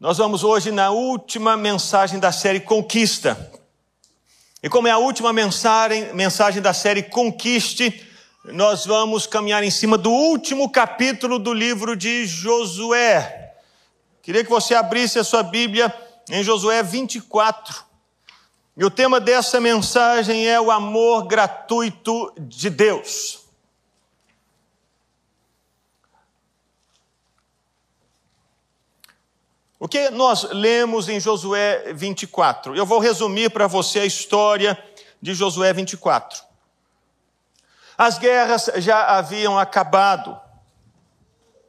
Nós vamos hoje na última mensagem da série Conquista. E como é a última mensagem, mensagem da série Conquiste, nós vamos caminhar em cima do último capítulo do livro de Josué. Queria que você abrisse a sua Bíblia em Josué 24. E o tema dessa mensagem é o amor gratuito de Deus. O que nós lemos em Josué 24? Eu vou resumir para você a história de Josué 24. As guerras já haviam acabado,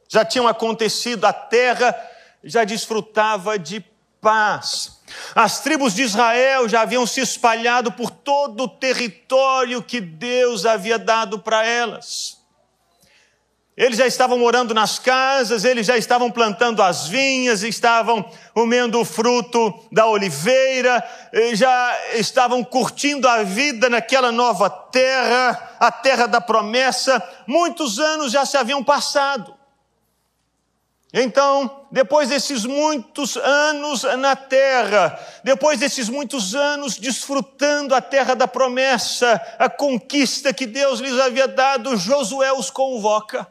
já tinham acontecido, a terra já desfrutava de paz. As tribos de Israel já haviam se espalhado por todo o território que Deus havia dado para elas. Eles já estavam morando nas casas, eles já estavam plantando as vinhas, estavam comendo o fruto da oliveira, já estavam curtindo a vida naquela nova terra, a terra da promessa. Muitos anos já se haviam passado. Então, depois desses muitos anos na terra, depois desses muitos anos desfrutando a terra da promessa, a conquista que Deus lhes havia dado, Josué os convoca.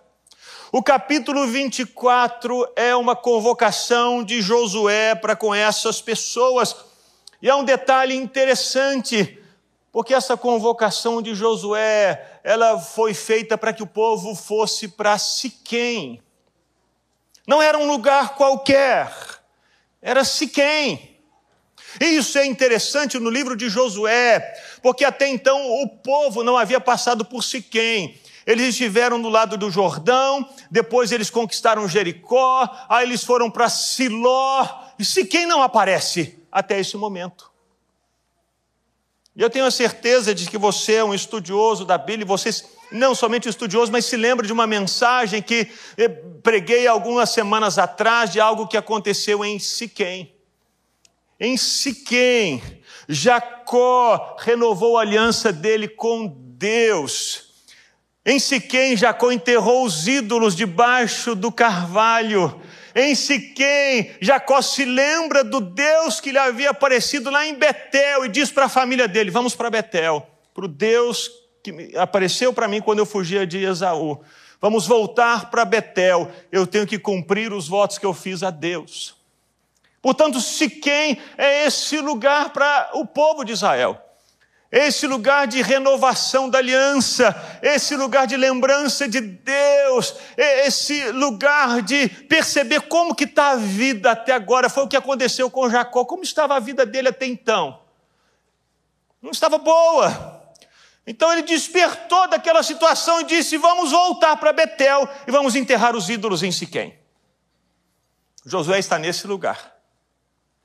O capítulo 24 é uma convocação de Josué para com essas pessoas. E há um detalhe interessante, porque essa convocação de Josué, ela foi feita para que o povo fosse para Siquém. Não era um lugar qualquer, era Siquém. E isso é interessante no livro de Josué, porque até então o povo não havia passado por Siquém. Eles estiveram do lado do Jordão, depois eles conquistaram Jericó, aí eles foram para Siló, e se quem não aparece até esse momento. E eu tenho a certeza de que você é um estudioso da Bíblia, e você não somente estudioso, mas se lembra de uma mensagem que preguei algumas semanas atrás de algo que aconteceu em Siquém. Em Siquém, Jacó renovou a aliança dele com Deus. Em Siquém, Jacó enterrou os ídolos debaixo do carvalho. Em Siquém, Jacó se lembra do Deus que lhe havia aparecido lá em Betel e diz para a família dele: Vamos para Betel, para o Deus que apareceu para mim quando eu fugia de Esaú. Vamos voltar para Betel, eu tenho que cumprir os votos que eu fiz a Deus. Portanto, Siquém é esse lugar para o povo de Israel esse lugar de renovação da aliança, esse lugar de lembrança de Deus, esse lugar de perceber como que está a vida até agora, foi o que aconteceu com Jacó, como estava a vida dele até então. Não estava boa. Então ele despertou daquela situação e disse: Vamos voltar para Betel e vamos enterrar os ídolos em Siquém. Josué está nesse lugar,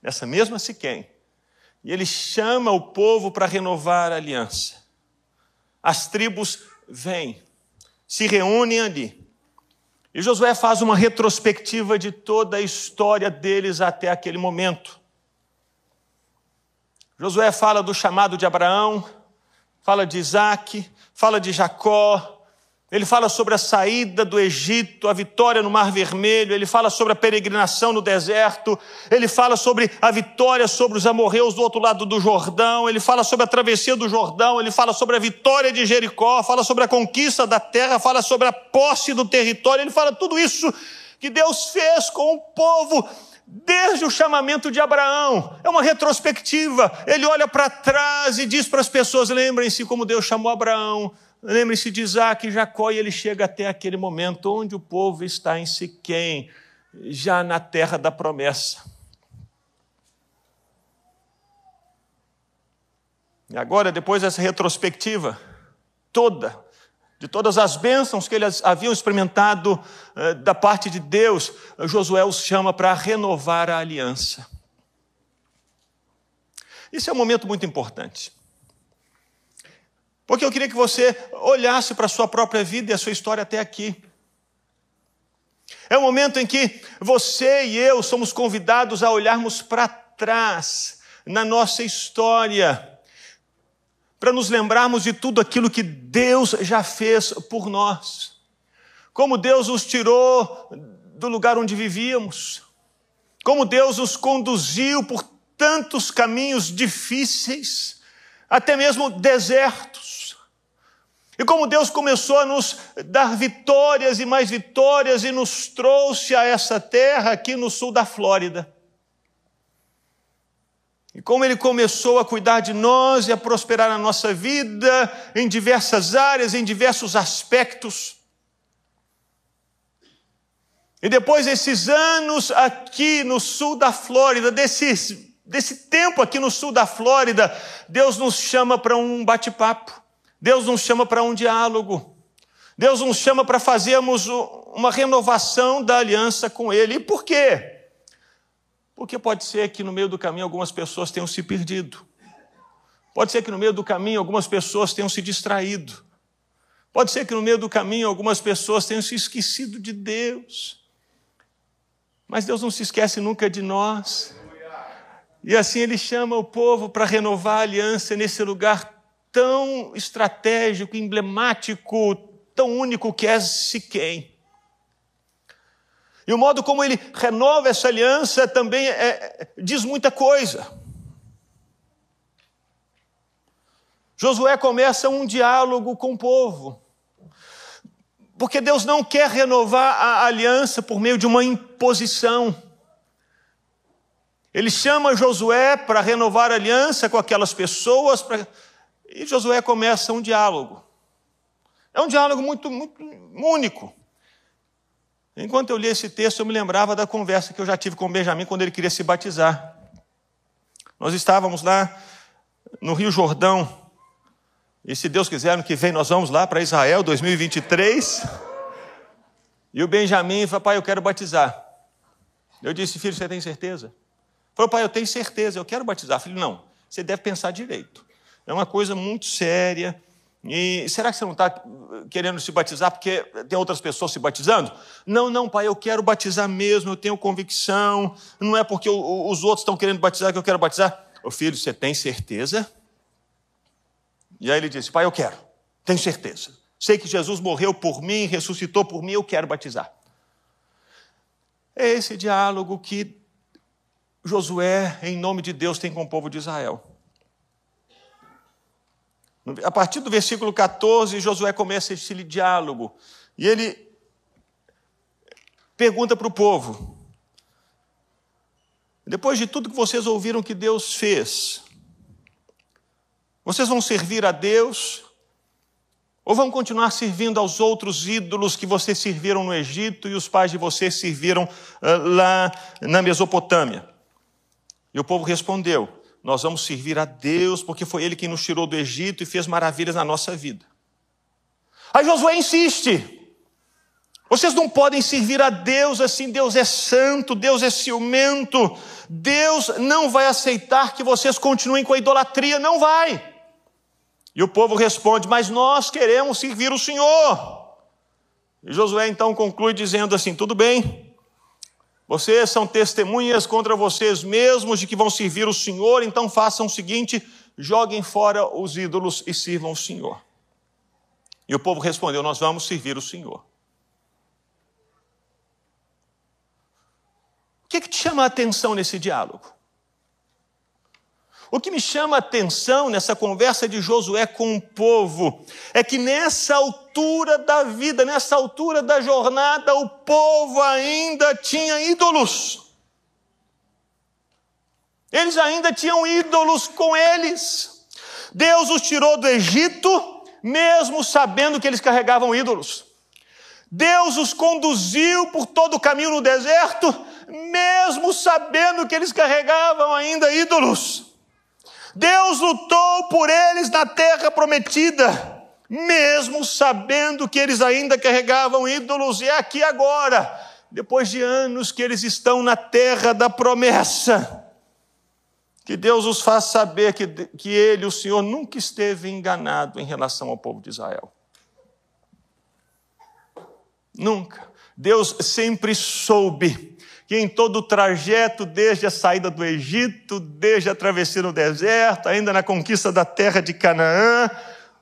nessa mesma Siquém e ele chama o povo para renovar a aliança. As tribos vêm, se reúnem ali. E Josué faz uma retrospectiva de toda a história deles até aquele momento. Josué fala do chamado de Abraão, fala de Isaac, fala de Jacó, ele fala sobre a saída do Egito, a vitória no Mar Vermelho, ele fala sobre a peregrinação no deserto, ele fala sobre a vitória sobre os amorreus do outro lado do Jordão, ele fala sobre a travessia do Jordão, ele fala sobre a vitória de Jericó, fala sobre a conquista da terra, fala sobre a posse do território, ele fala tudo isso que Deus fez com o povo desde o chamamento de Abraão. É uma retrospectiva. Ele olha para trás e diz para as pessoas: lembrem-se como Deus chamou Abraão, Lembre-se de Isaac e Jacó, e ele chega até aquele momento onde o povo está em Siquém, já na terra da promessa. E agora, depois dessa retrospectiva toda, de todas as bênçãos que eles haviam experimentado eh, da parte de Deus, Josué os chama para renovar a aliança. Isso é um momento muito importante. Porque eu queria que você olhasse para a sua própria vida e a sua história até aqui. É o momento em que você e eu somos convidados a olharmos para trás na nossa história, para nos lembrarmos de tudo aquilo que Deus já fez por nós. Como Deus nos tirou do lugar onde vivíamos, como Deus os conduziu por tantos caminhos difíceis, até mesmo desertos. E como Deus começou a nos dar vitórias e mais vitórias e nos trouxe a essa terra aqui no sul da Flórida. E como Ele começou a cuidar de nós e a prosperar na nossa vida em diversas áreas, em diversos aspectos. E depois desses anos aqui no sul da Flórida, desses, desse tempo aqui no sul da Flórida, Deus nos chama para um bate-papo, Deus nos chama para um diálogo, Deus nos chama para fazermos uma renovação da aliança com Ele. E por quê? Porque pode ser que no meio do caminho algumas pessoas tenham se perdido. Pode ser que no meio do caminho algumas pessoas tenham se distraído. Pode ser que no meio do caminho algumas pessoas tenham se esquecido de Deus. Mas Deus não se esquece nunca de nós. E assim Ele chama o povo para renovar a aliança nesse lugar tão estratégico, emblemático, tão único que é Siquém. E o modo como ele renova essa aliança também é, diz muita coisa. Josué começa um diálogo com o povo. Porque Deus não quer renovar a aliança por meio de uma imposição. Ele chama Josué para renovar aliança com aquelas pessoas, pra... e Josué começa um diálogo. É um diálogo muito, muito único. Enquanto eu li esse texto, eu me lembrava da conversa que eu já tive com Benjamin quando ele queria se batizar. Nós estávamos lá no Rio Jordão, e se Deus quiser, no que vem nós vamos lá para Israel 2023. E o Benjamin falou, pai, eu quero batizar. Eu disse, filho, você tem certeza? Falou, pai, eu tenho certeza, eu quero batizar. Filho, não, você deve pensar direito. É uma coisa muito séria, e será que você não está querendo se batizar porque tem outras pessoas se batizando? Não, não, pai, eu quero batizar mesmo, eu tenho convicção. Não é porque os outros estão querendo batizar que eu quero batizar. Ô filho, você tem certeza? E aí ele disse: Pai, eu quero, tenho certeza. Sei que Jesus morreu por mim, ressuscitou por mim, eu quero batizar. É esse diálogo que Josué, em nome de Deus, tem com o povo de Israel. A partir do versículo 14, Josué começa esse diálogo. E ele pergunta para o povo: depois de tudo que vocês ouviram que Deus fez, vocês vão servir a Deus? Ou vão continuar servindo aos outros ídolos que vocês serviram no Egito e os pais de vocês serviram lá na Mesopotâmia? E o povo respondeu: nós vamos servir a Deus, porque foi Ele quem nos tirou do Egito e fez maravilhas na nossa vida. Aí Josué insiste: vocês não podem servir a Deus assim, Deus é santo, Deus é ciumento, Deus não vai aceitar que vocês continuem com a idolatria, não vai. E o povo responde: Mas nós queremos servir o Senhor. E Josué então conclui dizendo assim: Tudo bem, vocês são testemunhas contra vocês mesmos de que vão servir o Senhor, então façam o seguinte: joguem fora os ídolos e sirvam o Senhor. E o povo respondeu: Nós vamos servir o Senhor. O que, é que te chama a atenção nesse diálogo? O que me chama a atenção nessa conversa de Josué com o povo é que nessa altura da vida, nessa altura da jornada, o povo ainda tinha ídolos. Eles ainda tinham ídolos com eles. Deus os tirou do Egito, mesmo sabendo que eles carregavam ídolos. Deus os conduziu por todo o caminho no deserto, mesmo sabendo que eles carregavam ainda ídolos. Deus lutou por eles na terra prometida, mesmo sabendo que eles ainda carregavam ídolos, e é aqui agora, depois de anos que eles estão na terra da promessa, que Deus os faz saber que, que Ele, o Senhor, nunca esteve enganado em relação ao povo de Israel. Nunca. Deus sempre soube que em todo o trajeto, desde a saída do Egito, desde a travessia no deserto, ainda na conquista da terra de Canaã,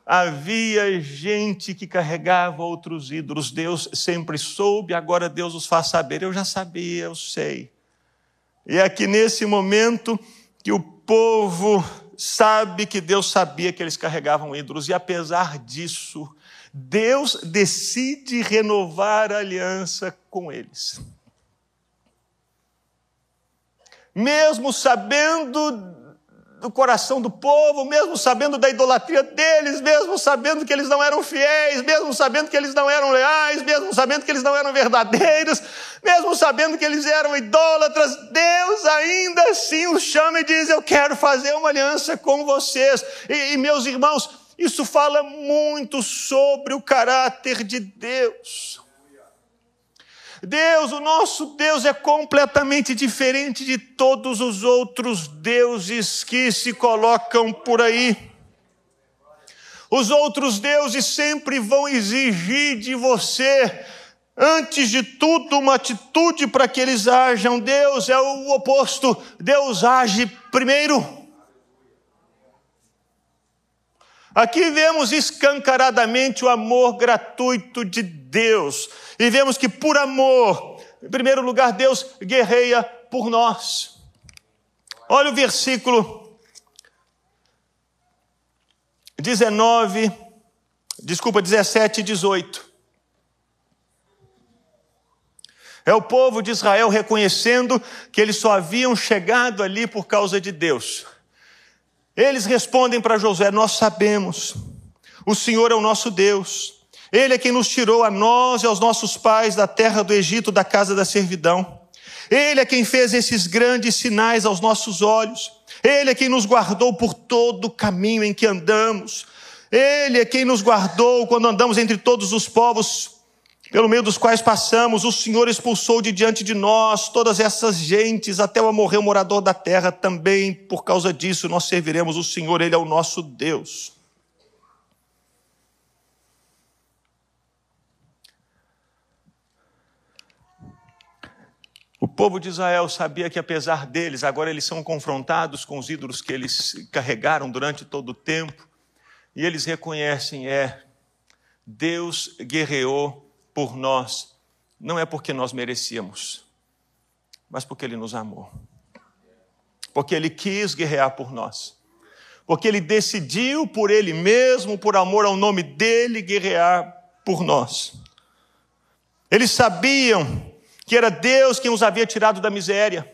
havia gente que carregava outros ídolos. Deus sempre soube, agora Deus os faz saber. Eu já sabia, eu sei. E é aqui nesse momento que o povo sabe que Deus sabia que eles carregavam ídolos, e apesar disso, Deus decide renovar a aliança com eles. Mesmo sabendo do coração do povo, mesmo sabendo da idolatria deles, mesmo sabendo que eles não eram fiéis, mesmo sabendo que eles não eram leais, mesmo sabendo que eles não eram verdadeiros, mesmo sabendo que eles eram idólatras, Deus ainda assim os chama e diz: Eu quero fazer uma aliança com vocês. E, e meus irmãos, isso fala muito sobre o caráter de Deus. Deus, o nosso Deus, é completamente diferente de todos os outros deuses que se colocam por aí. Os outros deuses sempre vão exigir de você, antes de tudo, uma atitude para que eles ajam. Deus é o oposto. Deus age primeiro. Aqui vemos escancaradamente o amor gratuito de Deus. E vemos que por amor, em primeiro lugar, Deus guerreia por nós. Olha o versículo 19, desculpa, 17 e 18. É o povo de Israel reconhecendo que eles só haviam chegado ali por causa de Deus. Eles respondem para Josué: Nós sabemos, o Senhor é o nosso Deus. Ele é quem nos tirou a nós e aos nossos pais da terra do Egito, da casa da servidão. Ele é quem fez esses grandes sinais aos nossos olhos. Ele é quem nos guardou por todo o caminho em que andamos. Ele é quem nos guardou quando andamos entre todos os povos pelo meio dos quais passamos. O Senhor expulsou de diante de nós todas essas gentes, até o morrer o morador da terra. Também por causa disso nós serviremos o Senhor, Ele é o nosso Deus. O povo de Israel sabia que, apesar deles, agora eles são confrontados com os ídolos que eles carregaram durante todo o tempo, e eles reconhecem: é, Deus guerreou por nós, não é porque nós merecíamos, mas porque Ele nos amou, porque Ele quis guerrear por nós, porque Ele decidiu por Ele mesmo, por amor ao nome dEle, guerrear por nós. Eles sabiam que era Deus quem os havia tirado da miséria,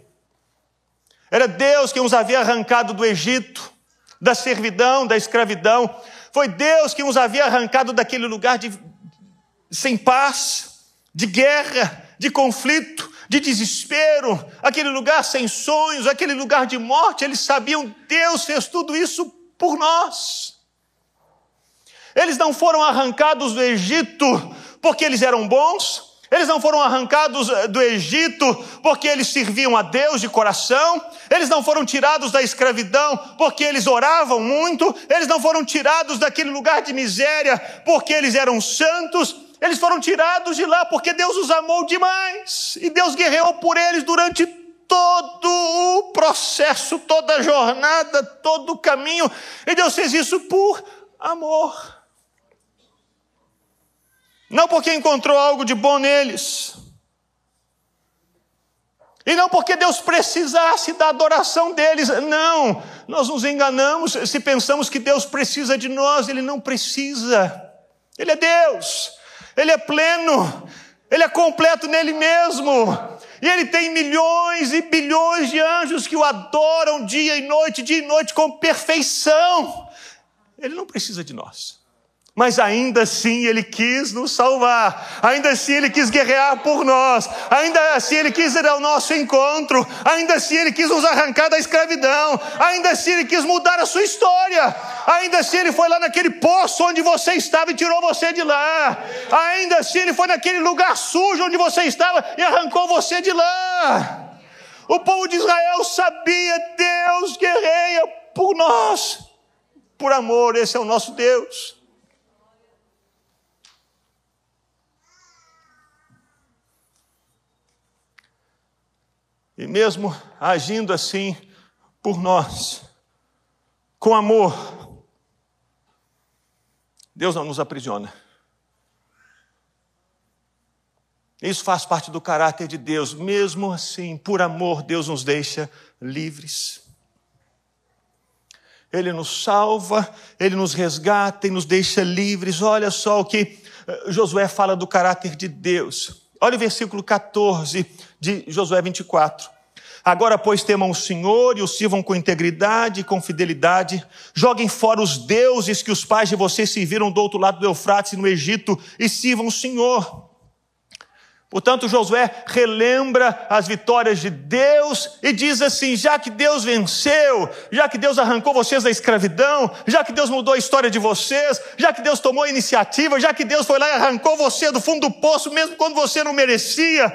era Deus quem os havia arrancado do Egito, da servidão, da escravidão, foi Deus quem os havia arrancado daquele lugar de sem paz, de guerra, de conflito, de desespero, aquele lugar sem sonhos, aquele lugar de morte, eles sabiam, Deus fez tudo isso por nós. Eles não foram arrancados do Egito porque eles eram bons, eles não foram arrancados eh, do Egito porque eles serviam a Deus de coração, eles não foram tirados da escravidão porque eles oravam muito, eles não foram tirados daquele lugar de miséria porque eles eram santos, eles foram tirados de lá porque Deus os amou demais e Deus guerreou por eles durante todo o processo, toda a jornada, todo o caminho, e Deus fez isso por amor. Não porque encontrou algo de bom neles. E não porque Deus precisasse da adoração deles. Não, nós nos enganamos se pensamos que Deus precisa de nós. Ele não precisa. Ele é Deus. Ele é pleno. Ele é completo nele mesmo. E ele tem milhões e bilhões de anjos que o adoram dia e noite, dia e noite com perfeição. Ele não precisa de nós. Mas ainda assim ele quis nos salvar, ainda assim ele quis guerrear por nós, ainda assim ele quis ir ao nosso encontro, ainda assim ele quis nos arrancar da escravidão, ainda assim ele quis mudar a sua história, ainda assim ele foi lá naquele poço onde você estava e tirou você de lá, ainda assim ele foi naquele lugar sujo onde você estava e arrancou você de lá. O povo de Israel sabia, Deus guerreia por nós, por amor, esse é o nosso Deus. E mesmo agindo assim por nós, com amor, Deus não nos aprisiona. Isso faz parte do caráter de Deus. Mesmo assim, por amor, Deus nos deixa livres. Ele nos salva, ele nos resgata e nos deixa livres. Olha só o que eh, Josué fala do caráter de Deus. Olha o versículo 14 de Josué 24. Agora, pois, temam o Senhor e o sirvam com integridade e com fidelidade. Joguem fora os deuses que os pais de vocês serviram do outro lado do Eufrates, no Egito, e sirvam o Senhor. Portanto, Josué relembra as vitórias de Deus e diz assim: já que Deus venceu, já que Deus arrancou vocês da escravidão, já que Deus mudou a história de vocês, já que Deus tomou a iniciativa, já que Deus foi lá e arrancou você do fundo do poço, mesmo quando você não merecia,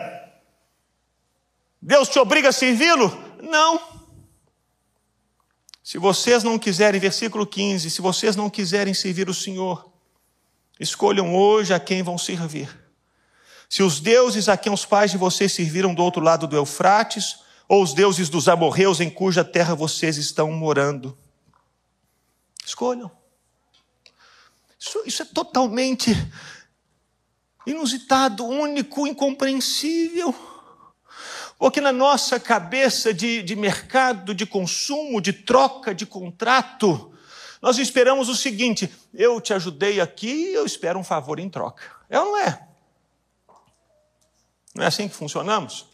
Deus te obriga a servi-lo? Não. Se vocês não quiserem, versículo 15: se vocês não quiserem servir o Senhor, escolham hoje a quem vão servir se os deuses a quem os pais de vocês serviram do outro lado do Eufrates, ou os deuses dos amorreus em cuja terra vocês estão morando. Escolham. Isso, isso é totalmente inusitado, único, incompreensível. Porque na nossa cabeça de, de mercado, de consumo, de troca, de contrato, nós esperamos o seguinte: eu te ajudei aqui, eu espero um favor em troca. É ou não é? Não é assim que funcionamos?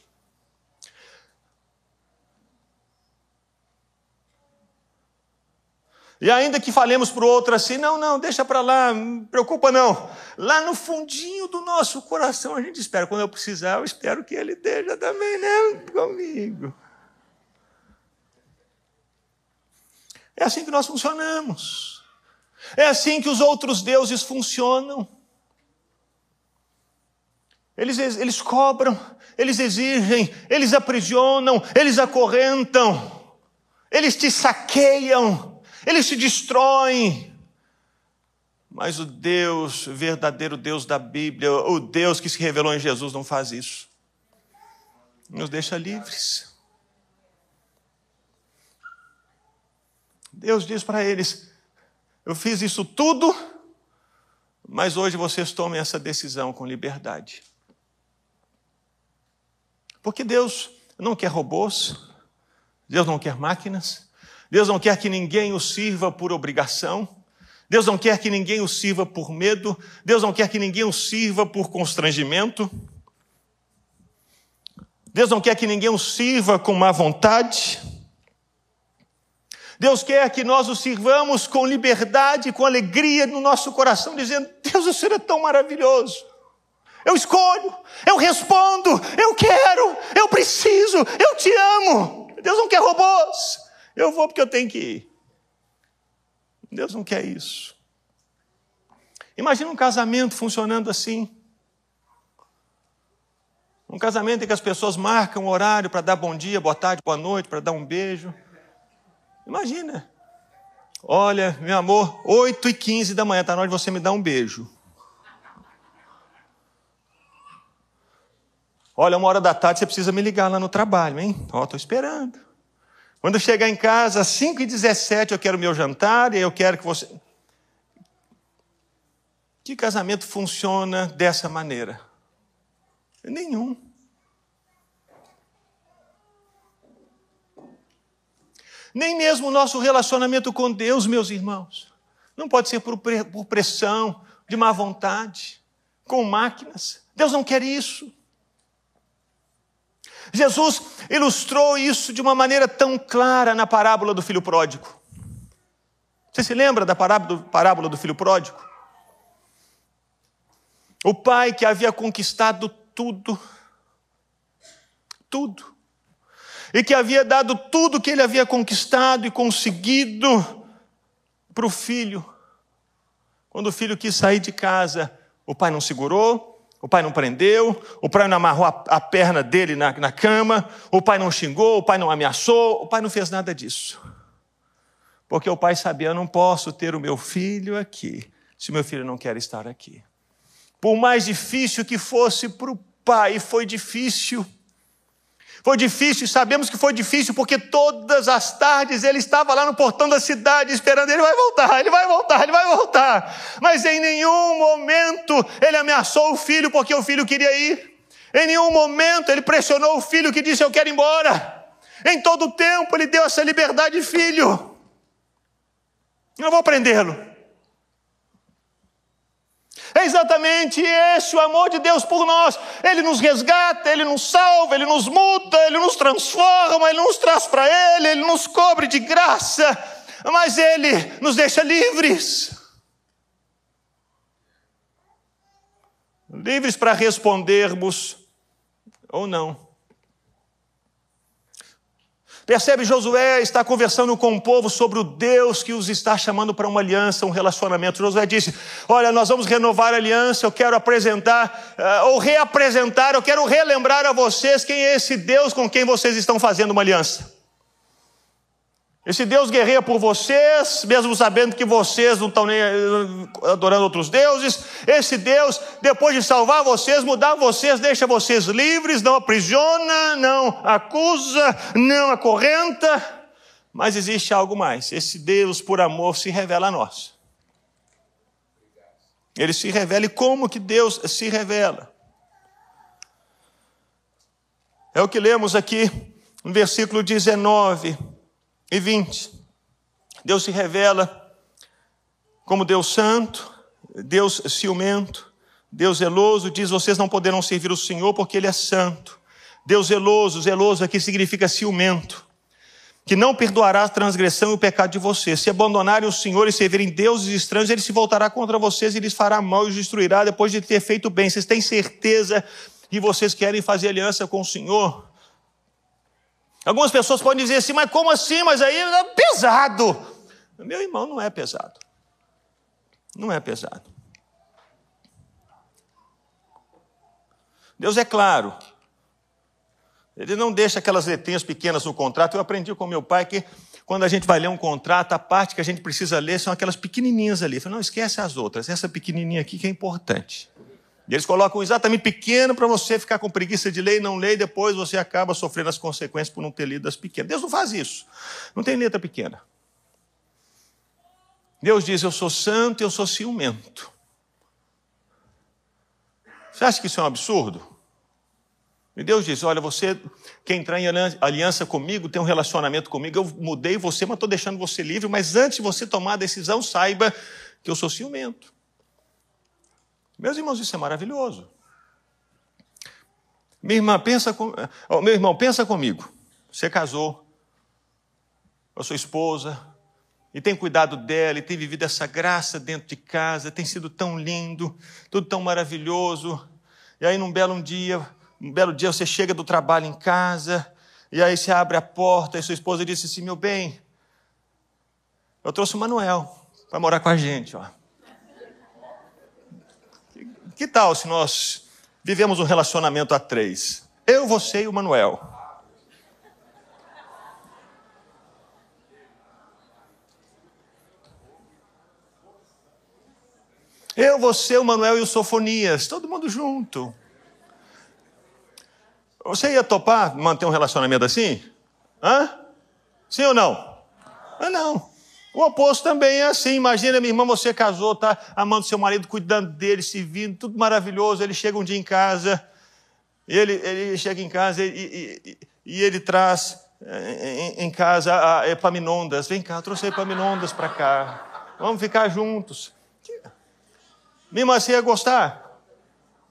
E ainda que falemos para o outro assim, não, não, deixa para lá, preocupa não. Lá no fundinho do nosso coração a gente espera. Quando eu precisar, eu espero que ele esteja também né, comigo. É assim que nós funcionamos. É assim que os outros deuses funcionam. Eles, eles cobram, eles exigem, eles aprisionam, eles acorrentam, eles te saqueiam, eles te destroem. Mas o Deus, verdadeiro Deus da Bíblia, o Deus que se revelou em Jesus, não faz isso. Nos deixa livres. Deus diz para eles: Eu fiz isso tudo, mas hoje vocês tomem essa decisão com liberdade. Porque Deus não quer robôs, Deus não quer máquinas, Deus não quer que ninguém o sirva por obrigação, Deus não quer que ninguém o sirva por medo, Deus não quer que ninguém o sirva por constrangimento, Deus não quer que ninguém o sirva com má vontade. Deus quer que nós o sirvamos com liberdade, com alegria no nosso coração, dizendo: Deus, o Senhor é tão maravilhoso. Eu escolho, eu respondo, eu quero, eu preciso, eu te amo. Deus não quer robôs. Eu vou porque eu tenho que ir. Deus não quer isso. Imagina um casamento funcionando assim. Um casamento em que as pessoas marcam o horário para dar bom dia, boa tarde, boa noite, para dar um beijo. Imagina. Olha, meu amor, 8 e 15 da manhã, está na hora de você me dar um beijo. Olha, uma hora da tarde você precisa me ligar lá no trabalho, hein? Ó, estou esperando. Quando eu chegar em casa, às 5 e 17 eu quero meu jantar e eu quero que você. Que casamento funciona dessa maneira? Nenhum. Nem mesmo o nosso relacionamento com Deus, meus irmãos. Não pode ser por pressão, de má vontade, com máquinas. Deus não quer isso. Jesus ilustrou isso de uma maneira tão clara na parábola do filho pródigo. Você se lembra da parábola do filho pródigo? O pai que havia conquistado tudo, tudo, e que havia dado tudo que ele havia conquistado e conseguido para o filho. Quando o filho quis sair de casa, o pai não segurou, o pai não prendeu, o pai não amarrou a, a perna dele na, na cama, o pai não xingou, o pai não ameaçou, o pai não fez nada disso. Porque o pai sabia: eu não posso ter o meu filho aqui, se meu filho não quer estar aqui. Por mais difícil que fosse para o pai, foi difícil foi difícil, sabemos que foi difícil, porque todas as tardes ele estava lá no portão da cidade esperando, ele vai voltar, ele vai voltar, ele vai voltar. Mas em nenhum momento ele ameaçou o filho, porque o filho queria ir. Em nenhum momento ele pressionou o filho que disse: Eu quero ir embora. Em todo o tempo ele deu essa liberdade, filho. Eu vou prendê-lo. É exatamente esse o amor de Deus por nós. Ele nos resgata, ele nos salva, ele nos muda, ele nos transforma, ele nos traz para ele, ele nos cobre de graça, mas ele nos deixa livres. Livres para respondermos ou não. Percebe, Josué está conversando com o povo sobre o Deus que os está chamando para uma aliança, um relacionamento. Josué disse: Olha, nós vamos renovar a aliança, eu quero apresentar, uh, ou reapresentar, eu quero relembrar a vocês quem é esse Deus com quem vocês estão fazendo uma aliança. Esse Deus guerreia por vocês, mesmo sabendo que vocês não estão nem eh, adorando outros deuses. Esse Deus, depois de salvar vocês, mudar vocês, deixa vocês livres, não aprisiona, não acusa, não acorrenta. Mas existe algo mais. Esse Deus, por amor, se revela a nós. Ele se revela. E como que Deus se revela? É o que lemos aqui no versículo 19 e 20. Deus se revela como Deus santo, Deus ciumento, Deus zeloso, diz: vocês não poderão servir o Senhor porque Ele é santo. Deus zeloso, zeloso aqui significa ciumento, que não perdoará a transgressão e o pecado de vocês. Se abandonarem o Senhor e servirem deuses estranhos, Ele se voltará contra vocês e lhes fará mal e os destruirá depois de ter feito bem. Vocês têm certeza que vocês querem fazer aliança com o Senhor? Algumas pessoas podem dizer assim, mas como assim? Mas aí é pesado. Meu irmão, não é pesado. Não é pesado. Deus é claro. Ele não deixa aquelas letrinhas pequenas no contrato. Eu aprendi com meu pai que quando a gente vai ler um contrato, a parte que a gente precisa ler são aquelas pequenininhas ali. Eu falei, não, esquece as outras. Essa pequenininha aqui que é importante. E eles colocam exatamente pequeno para você ficar com preguiça de ler e não ler, e depois você acaba sofrendo as consequências por não ter lido as pequenas. Deus não faz isso. Não tem letra pequena. Deus diz: Eu sou santo e eu sou ciumento. Você acha que isso é um absurdo? E Deus diz: Olha, você quer entrar em aliança comigo, tem um relacionamento comigo, eu mudei você, mas estou deixando você livre. Mas antes de você tomar a decisão, saiba que eu sou ciumento. Meus irmãos, isso é maravilhoso. Minha irmã, pensa com... meu irmão, pensa comigo. Você casou com a sua esposa e tem cuidado dela e tem vivido essa graça dentro de casa, tem sido tão lindo, tudo tão maravilhoso. E aí num belo dia, um belo dia você chega do trabalho em casa e aí você abre a porta e sua esposa disse assim: "Meu bem, eu trouxe o Manuel para morar com a gente, ó. Que tal se nós vivemos um relacionamento a três? Eu, você e o Manuel. Eu, você, o Manuel e o Sofonias, todo mundo junto. Você ia topar manter um relacionamento assim? Hã? Sim ou não? Ah, não. O oposto também é assim. Imagina, minha irmã, você casou, tá amando seu marido, cuidando dele, se vindo, tudo maravilhoso. Ele chega um dia em casa, ele, ele chega em casa e, e, e ele traz eh, em, em casa a Epaminondas. Vem cá, trouxe Epaminondas para cá. Vamos ficar juntos. Minha irmã, você ia gostar?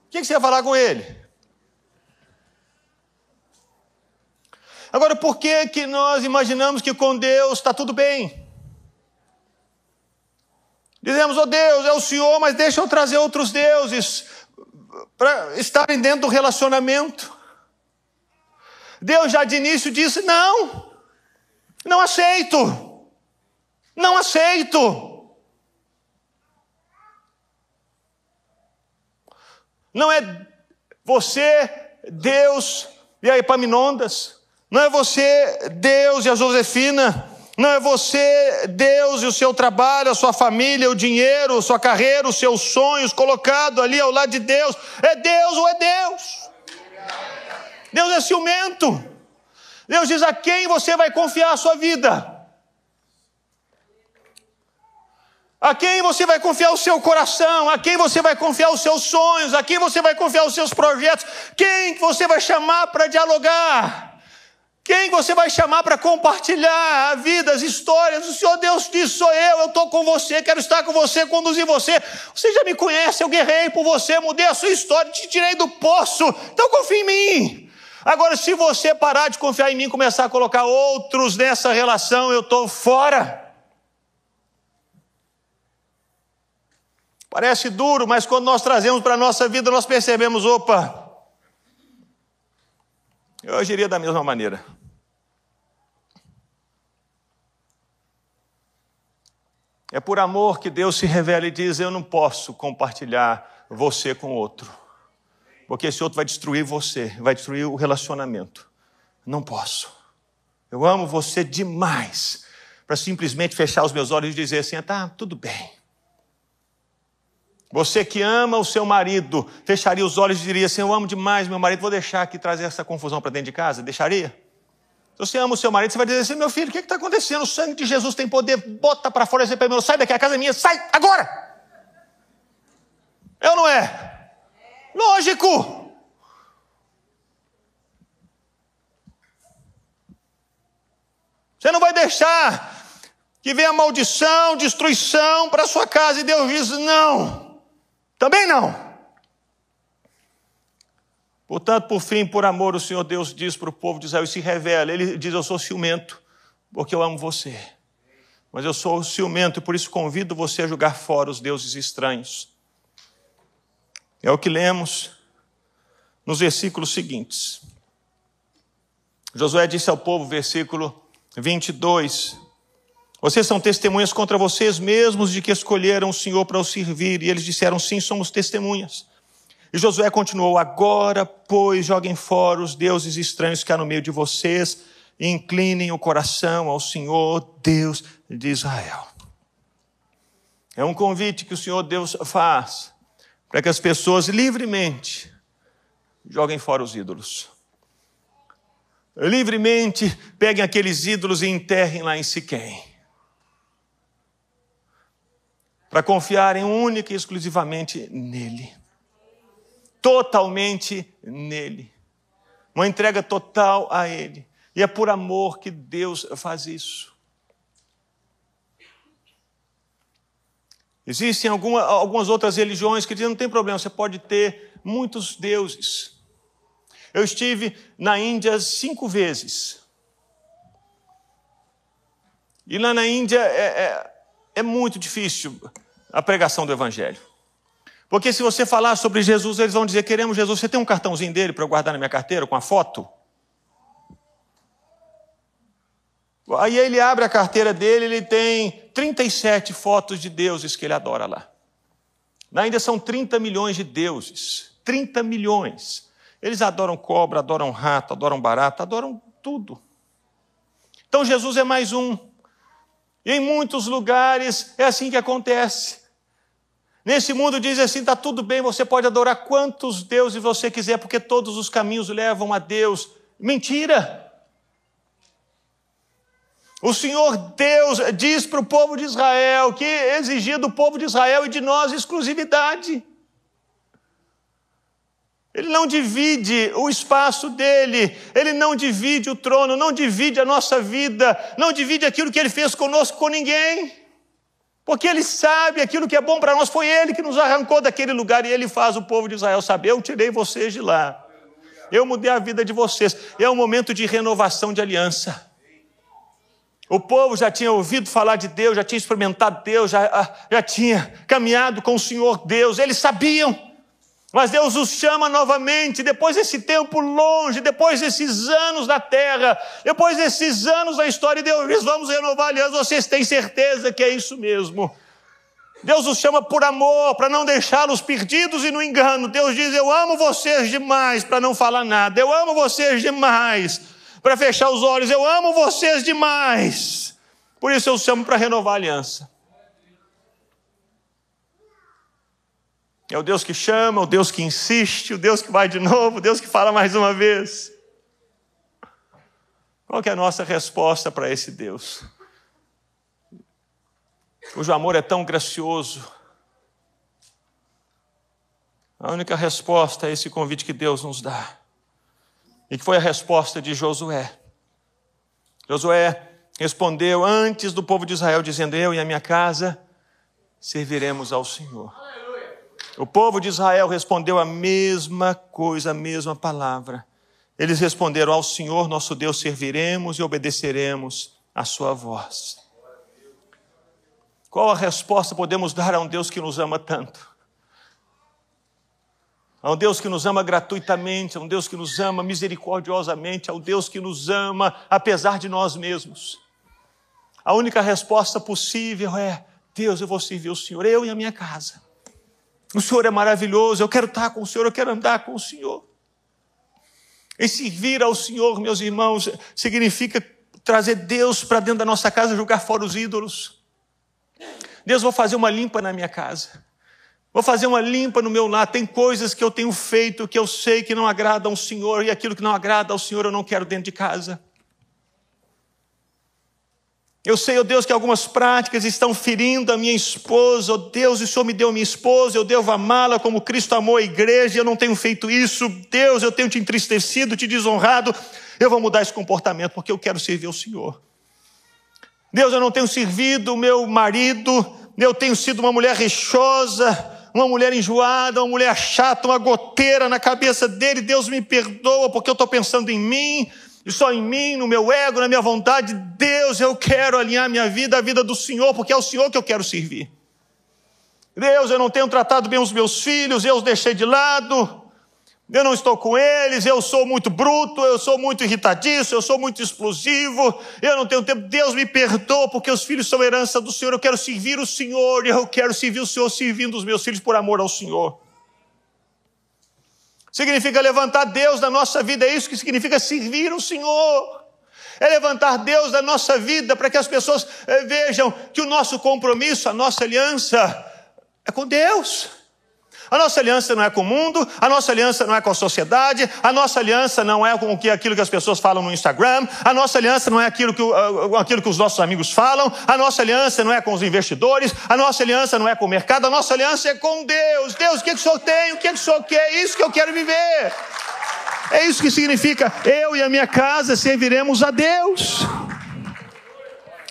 O que você ia falar com ele? Agora, por que, que nós imaginamos que com Deus está tudo bem? Dizemos, oh Deus, é o Senhor, mas deixa eu trazer outros deuses para estarem dentro do relacionamento. Deus já de início disse: não, não aceito, não aceito. Não é você, Deus e a Epaminondas, não é você, Deus e a Josefina, não é você, Deus e o seu trabalho, a sua família, o dinheiro, a sua carreira, os seus sonhos colocado ali ao lado de Deus. É Deus ou é Deus? Deus é ciumento. Deus diz a quem você vai confiar a sua vida. A quem você vai confiar o seu coração? A quem você vai confiar os seus sonhos? A quem você vai confiar os seus projetos? Quem você vai chamar para dialogar? Quem você vai chamar para compartilhar a vida, as histórias? O Senhor Deus diz: sou eu, eu estou com você, quero estar com você, conduzir você. Você já me conhece, eu guerrei por você, mudei a sua história, te tirei do poço, então confie em mim. Agora, se você parar de confiar em mim e começar a colocar outros nessa relação, eu estou fora. Parece duro, mas quando nós trazemos para a nossa vida, nós percebemos: opa, eu agiria da mesma maneira. É por amor que Deus se revela e diz: Eu não posso compartilhar você com outro, porque esse outro vai destruir você, vai destruir o relacionamento. Não posso. Eu amo você demais para simplesmente fechar os meus olhos e dizer assim: tá, tudo bem. Você que ama o seu marido, fecharia os olhos e diria assim: Eu amo demais meu marido, vou deixar aqui trazer essa confusão para dentro de casa? Deixaria? Se você ama o seu marido, você vai dizer assim: Meu filho, o que está acontecendo? O sangue de Jesus tem poder, bota para fora esse primeiro, sai daqui, a casa é minha, sai agora! Eu não é? Lógico! Você não vai deixar que venha maldição, destruição para sua casa e Deus diz: Não. Também não. Portanto, por fim, por amor, o Senhor Deus diz para o povo de Israel e se revela. Ele diz: Eu sou ciumento, porque eu amo você. Mas eu sou ciumento e por isso convido você a jogar fora os deuses estranhos. É o que lemos nos versículos seguintes. Josué disse ao povo, versículo 22, vocês são testemunhas contra vocês mesmos de que escolheram o Senhor para o servir. E eles disseram: Sim, somos testemunhas. E Josué continuou: Agora, pois, joguem fora os deuses estranhos que há no meio de vocês e inclinem o coração ao Senhor, Deus de Israel. É um convite que o Senhor Deus faz para que as pessoas livremente joguem fora os ídolos. Livremente peguem aqueles ídolos e enterrem lá em Siquém para confiarem única e exclusivamente nele. Totalmente nele. Uma entrega total a ele. E é por amor que Deus faz isso. Existem alguma, algumas outras religiões que dizem não tem problema, você pode ter muitos deuses. Eu estive na Índia cinco vezes. E lá na Índia é, é é muito difícil a pregação do Evangelho. Porque se você falar sobre Jesus, eles vão dizer: queremos Jesus. Você tem um cartãozinho dele para eu guardar na minha carteira com a foto? Aí ele abre a carteira dele, ele tem 37 fotos de deuses que ele adora lá. Ainda são 30 milhões de deuses. 30 milhões. Eles adoram cobra, adoram rato, adoram barata, adoram tudo. Então Jesus é mais um. E em muitos lugares é assim que acontece. Nesse mundo diz assim: está tudo bem, você pode adorar quantos deuses você quiser, porque todos os caminhos levam a Deus. Mentira! O Senhor Deus diz para o povo de Israel que exigia do povo de Israel e de nós exclusividade. Ele não divide o espaço dele, ele não divide o trono, não divide a nossa vida, não divide aquilo que ele fez conosco com ninguém. Porque ele sabe aquilo que é bom para nós, foi ele que nos arrancou daquele lugar e ele faz o povo de Israel saber: eu tirei vocês de lá, eu mudei a vida de vocês. É um momento de renovação de aliança. O povo já tinha ouvido falar de Deus, já tinha experimentado Deus, já, ah, já tinha caminhado com o Senhor Deus, eles sabiam. Mas Deus os chama novamente, depois desse tempo longe, depois desses anos na terra, depois desses anos na história, Deus diz: vamos renovar aliás, vocês têm certeza que é isso mesmo. Deus os chama por amor, para não deixá-los perdidos e no engano. Deus diz: Eu amo vocês demais para não falar nada, eu amo vocês demais para fechar os olhos, eu amo vocês demais. Por isso eu os chamo para renovar a aliança. É o Deus que chama, o Deus que insiste, o Deus que vai de novo, o Deus que fala mais uma vez. Qual é a nossa resposta para esse Deus? cujo amor é tão gracioso. A única resposta a esse convite que Deus nos dá, e que foi a resposta de Josué. Josué respondeu antes do povo de Israel, dizendo: Eu e a minha casa serviremos ao Senhor. O povo de Israel respondeu a mesma coisa, a mesma palavra. Eles responderam: Ao Senhor nosso Deus serviremos e obedeceremos a sua voz. Qual a resposta podemos dar a um Deus que nos ama tanto? A um Deus que nos ama gratuitamente, a um Deus que nos ama misericordiosamente, a um Deus que nos ama apesar de nós mesmos. A única resposta possível é: Deus, eu vou servir o Senhor, eu e a minha casa. O Senhor é maravilhoso, eu quero estar com o Senhor, eu quero andar com o Senhor. E servir ao Senhor, meus irmãos, significa trazer Deus para dentro da nossa casa, jogar fora os ídolos. Deus, vou fazer uma limpa na minha casa. Vou fazer uma limpa no meu lar. Tem coisas que eu tenho feito que eu sei que não agradam ao Senhor, e aquilo que não agrada ao Senhor eu não quero dentro de casa. Eu sei, ó oh Deus, que algumas práticas estão ferindo a minha esposa. Ó oh Deus, o Senhor me deu minha esposa, eu devo amá-la como Cristo amou a igreja, eu não tenho feito isso. Deus, eu tenho te entristecido, te desonrado. Eu vou mudar esse comportamento porque eu quero servir ao Senhor. Deus, eu não tenho servido o meu marido, eu tenho sido uma mulher rixosa, uma mulher enjoada, uma mulher chata, uma goteira na cabeça dele. Deus me perdoa porque eu estou pensando em mim e só em mim, no meu ego, na minha vontade. Deus, eu quero alinhar minha vida à vida do Senhor, porque é o Senhor que eu quero servir. Deus, eu não tenho tratado bem os meus filhos, eu os deixei de lado, eu não estou com eles, eu sou muito bruto, eu sou muito irritadiço, eu sou muito explosivo, eu não tenho tempo. Deus me perdoa, porque os filhos são herança do Senhor, eu quero servir o Senhor, eu quero servir o Senhor servindo os meus filhos por amor ao Senhor. Significa levantar Deus da nossa vida, é isso que significa servir o Senhor. É levantar Deus da nossa vida para que as pessoas eh, vejam que o nosso compromisso, a nossa aliança é com Deus. A nossa aliança não é com o mundo, a nossa aliança não é com a sociedade, a nossa aliança não é com aquilo que as pessoas falam no Instagram, a nossa aliança não é aquilo que, aquilo que os nossos amigos falam, a nossa aliança não é com os investidores, a nossa aliança não é com o mercado, a nossa aliança é com Deus. Deus, o que, que o Senhor tem? O que, que o Senhor quer? É isso que eu quero viver. É isso que significa eu e a minha casa serviremos a Deus.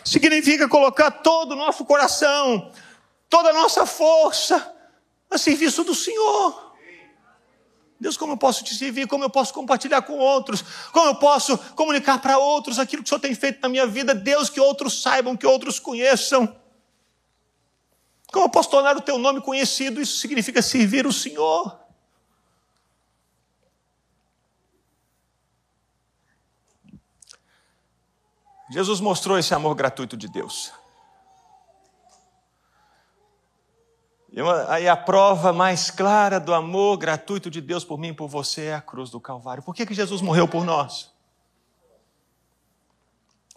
Significa colocar todo o nosso coração, toda a nossa força, a serviço do Senhor. Deus, como eu posso te servir? Como eu posso compartilhar com outros? Como eu posso comunicar para outros aquilo que o Senhor tem feito na minha vida? Deus, que outros saibam, que outros conheçam. Como eu posso tornar o teu nome conhecido? Isso significa servir o Senhor. Jesus mostrou esse amor gratuito de Deus. Aí a prova mais clara do amor gratuito de Deus por mim e por você é a cruz do Calvário. Por que, que Jesus morreu por nós?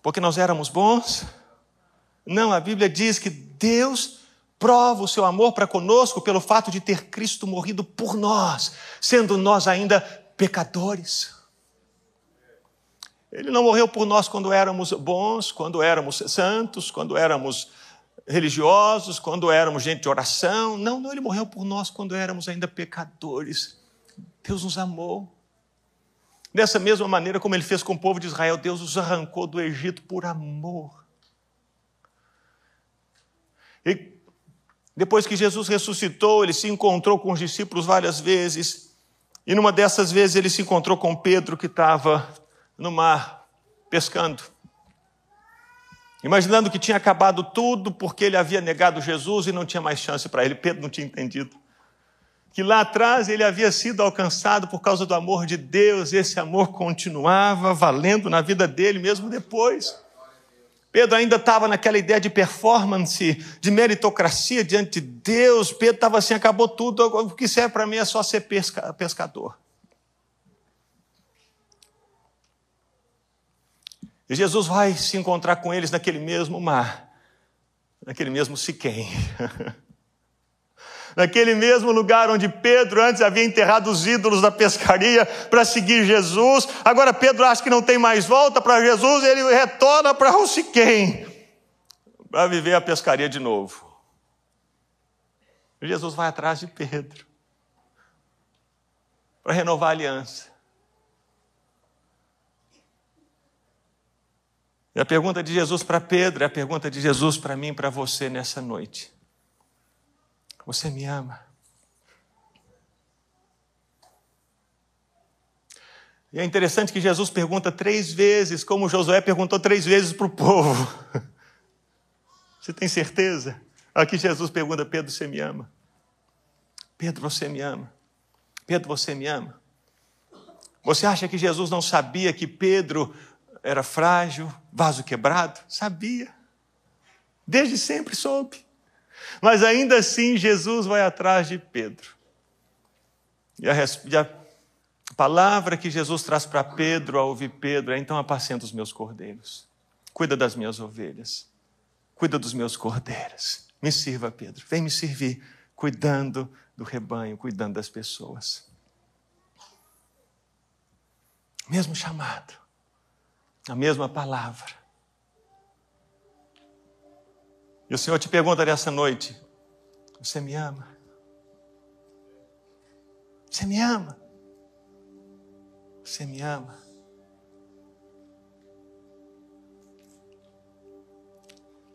Porque nós éramos bons? Não, a Bíblia diz que Deus prova o seu amor para conosco pelo fato de ter Cristo morrido por nós, sendo nós ainda pecadores. Ele não morreu por nós quando éramos bons, quando éramos santos, quando éramos religiosos, quando éramos gente de oração. Não, não, ele morreu por nós quando éramos ainda pecadores. Deus nos amou. Dessa mesma maneira como ele fez com o povo de Israel, Deus os arrancou do Egito por amor. E depois que Jesus ressuscitou, ele se encontrou com os discípulos várias vezes. E numa dessas vezes ele se encontrou com Pedro, que estava no mar pescando imaginando que tinha acabado tudo porque ele havia negado Jesus e não tinha mais chance para ele. Pedro não tinha entendido. Que lá atrás ele havia sido alcançado por causa do amor de Deus, esse amor continuava valendo na vida dele mesmo depois. Pedro ainda estava naquela ideia de performance, de meritocracia diante de Deus. Pedro estava assim: acabou tudo, o que serve para mim é só ser pesca, pescador. E Jesus vai se encontrar com eles naquele mesmo mar, naquele mesmo Siquém. naquele mesmo lugar onde Pedro antes havia enterrado os ídolos da pescaria para seguir Jesus. Agora Pedro acha que não tem mais volta para Jesus, ele retorna para o Siquém. para viver a pescaria de novo. Jesus vai atrás de Pedro para renovar a aliança. E a pergunta de Jesus para Pedro é a pergunta de Jesus para mim para você nessa noite. Você me ama? E é interessante que Jesus pergunta três vezes, como Josué perguntou três vezes para o povo. Você tem certeza? Aqui Jesus pergunta: Pedro, você me ama? Pedro, você me ama? Pedro, você me ama? Você acha que Jesus não sabia que Pedro era frágil, vaso quebrado? Sabia. Desde sempre soube. Mas ainda assim, Jesus vai atrás de Pedro. E a, e a palavra que Jesus traz para Pedro ao ouvir Pedro é: então apacenta os meus cordeiros, cuida das minhas ovelhas, cuida dos meus cordeiros. Me sirva, Pedro, vem me servir, cuidando do rebanho, cuidando das pessoas. Mesmo chamado, a mesma palavra. E o Senhor te pergunta nessa noite: Você me ama? Você me ama? Você me ama?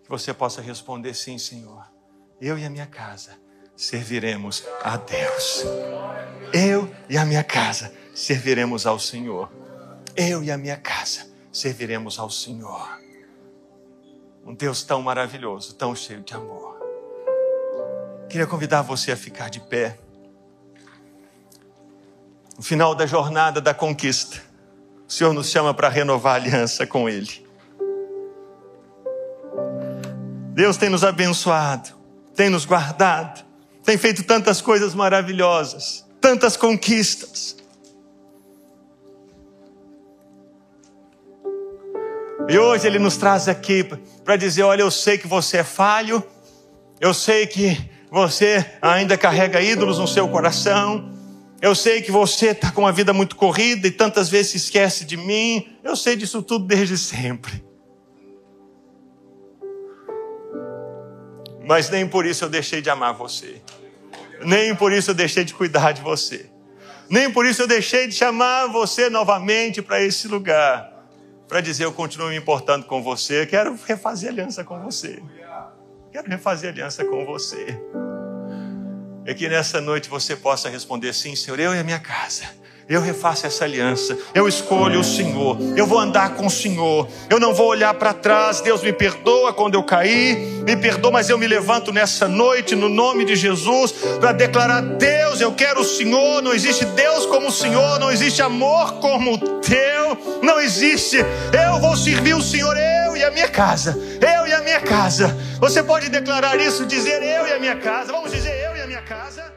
Que você possa responder sim, Senhor. Eu e a minha casa serviremos a Deus. Eu e a minha casa serviremos ao Senhor. Eu e a minha casa serviremos ao Senhor. Um Deus tão maravilhoso, tão cheio de amor. Queria convidar você a ficar de pé. No final da jornada da conquista, o Senhor nos chama para renovar a aliança com Ele. Deus tem nos abençoado, tem nos guardado, tem feito tantas coisas maravilhosas, tantas conquistas. E hoje Ele nos traz aqui para dizer: olha, eu sei que você é falho, eu sei que você ainda carrega ídolos no seu coração, eu sei que você está com uma vida muito corrida e tantas vezes se esquece de mim, eu sei disso tudo desde sempre. Mas nem por isso eu deixei de amar você, nem por isso eu deixei de cuidar de você, nem por isso eu deixei de chamar você novamente para esse lugar para dizer eu continuo me importando com você, quero refazer aliança com você. Quero refazer aliança com você. É que nessa noite você possa responder sim, Senhor, eu e a minha casa eu refaço essa aliança, eu escolho o Senhor, eu vou andar com o Senhor, eu não vou olhar para trás. Deus me perdoa quando eu caí, me perdoa, mas eu me levanto nessa noite no nome de Jesus para declarar: Deus, eu quero o Senhor. Não existe Deus como o Senhor, não existe amor como o teu, não existe. Eu vou servir o Senhor, eu e a minha casa, eu e a minha casa. Você pode declarar isso, dizer eu e a minha casa. Vamos dizer eu e a minha casa.